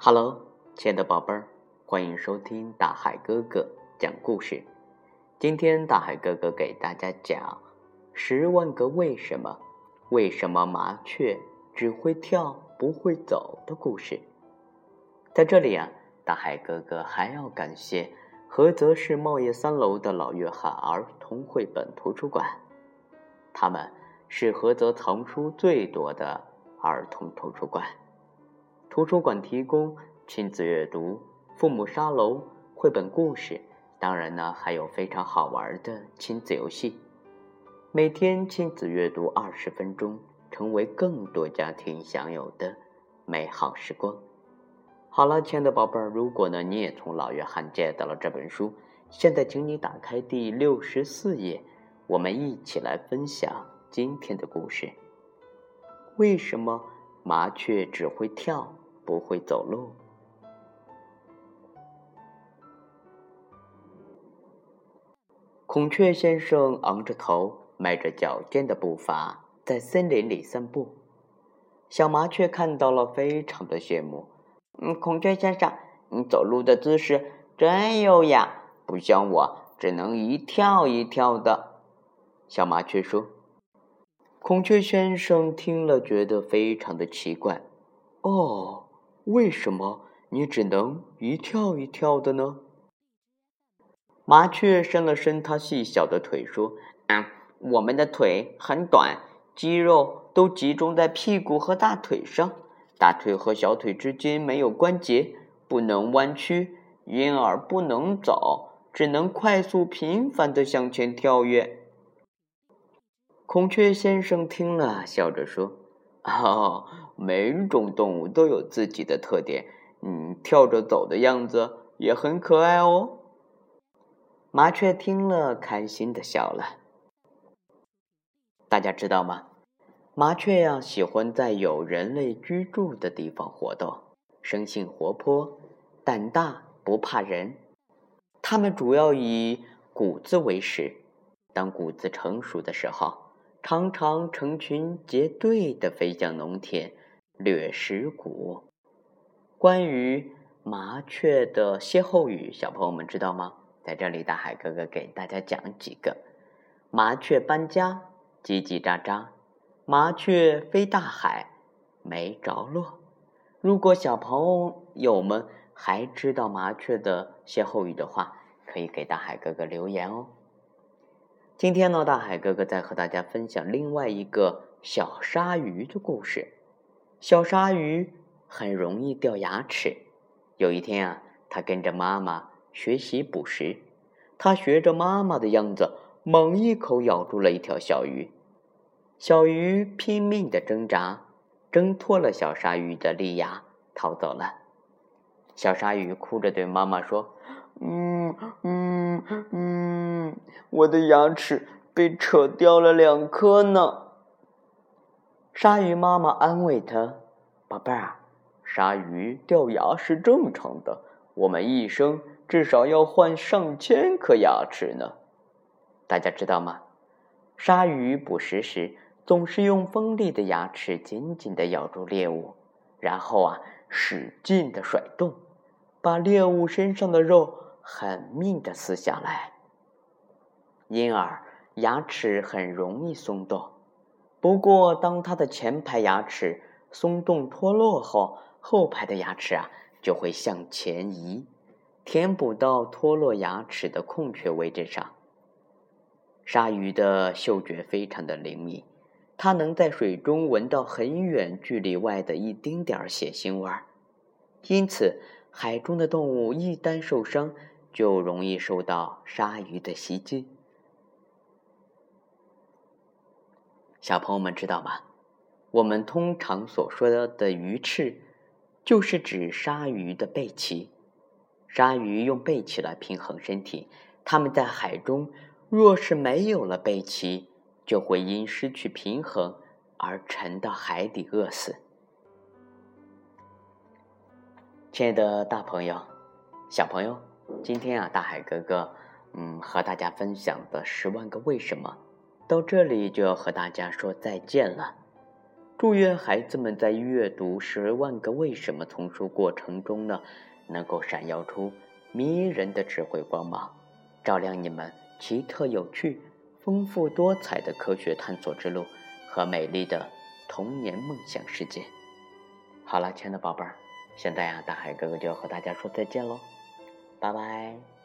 Hello，亲爱的宝贝儿，欢迎收听大海哥哥讲故事。今天大海哥哥给大家讲《十万个为什么》，为什么麻雀只会跳不会走的故事。在这里啊，大海哥哥还要感谢菏泽市茂业三楼的老约翰儿童绘本图书馆，他们是菏泽藏书最多的儿童图书馆。图书馆提供亲子阅读、父母沙龙、绘本故事，当然呢，还有非常好玩的亲子游戏。每天亲子阅读二十分钟，成为更多家庭享有的美好时光。好了，亲爱的宝贝儿，如果呢你也从老约翰借到了这本书，现在请你打开第六十四页，我们一起来分享今天的故事。为什么麻雀只会跳？不会走路。孔雀先生昂着头，迈着矫健的步伐，在森林里散步。小麻雀看到了，非常的羡慕。嗯，孔雀先生，你走路的姿势真优雅，不像我，只能一跳一跳的。小麻雀说。孔雀先生听了，觉得非常的奇怪。哦。为什么你只能一跳一跳的呢？麻雀伸了伸它细小的腿，说：“啊，我们的腿很短，肌肉都集中在屁股和大腿上，大腿和小腿之间没有关节，不能弯曲，因而不能走，只能快速频繁的向前跳跃。”孔雀先生听了，笑着说。哦，每种动物都有自己的特点，嗯，跳着走的样子也很可爱哦。麻雀听了，开心的笑了。大家知道吗？麻雀呀，喜欢在有人类居住的地方活动，生性活泼，胆大，不怕人。它们主要以谷子为食，当谷子成熟的时候。常常成群结队的飞向农田，掠食谷。关于麻雀的歇后语，小朋友们知道吗？在这里，大海哥哥给大家讲几个：麻雀搬家，叽叽喳喳；麻雀飞大海，没着落。如果小朋友们还知道麻雀的歇后语的话，可以给大海哥哥留言哦。今天呢，大海哥哥在和大家分享另外一个小鲨鱼的故事。小鲨鱼很容易掉牙齿。有一天啊，它跟着妈妈学习捕食，它学着妈妈的样子，猛一口咬住了一条小鱼。小鱼拼命的挣扎，挣脱了小鲨鱼的利牙，逃走了。小鲨鱼哭着对妈妈说：“嗯嗯嗯，我的牙齿被扯掉了两颗呢。”鲨鱼妈妈安慰他：“宝贝儿，鲨鱼掉牙是正常的，我们一生至少要换上千颗牙齿呢。”大家知道吗？鲨鱼捕食时总是用锋利的牙齿紧紧的咬住猎物，然后啊，使劲的甩动。把猎物身上的肉狠命的撕下来，因而牙齿很容易松动。不过，当它的前排牙齿松动脱落后，后排的牙齿啊就会向前移，填补到脱落牙齿的空缺位置上。鲨鱼的嗅觉非常的灵敏，它能在水中闻到很远距离外的一丁点儿血腥味儿，因此。海中的动物一旦受伤，就容易受到鲨鱼的袭击。小朋友们知道吗？我们通常所说的鱼翅，就是指鲨鱼的背鳍。鲨鱼用背鳍来平衡身体，它们在海中若是没有了背鳍，就会因失去平衡而沉到海底饿死。亲爱的大朋友、小朋友，今天啊，大海哥哥，嗯，和大家分享的《十万个为什么》，到这里就要和大家说再见了。祝愿孩子们在阅读《十万个为什么》丛书过程中呢，能够闪耀出迷人的智慧光芒，照亮你们奇特有趣、丰富多彩的科学探索之路和美丽的童年梦想世界。好了，亲爱的宝贝儿，现在呀，大海哥哥就要和大家说再见喽，拜拜。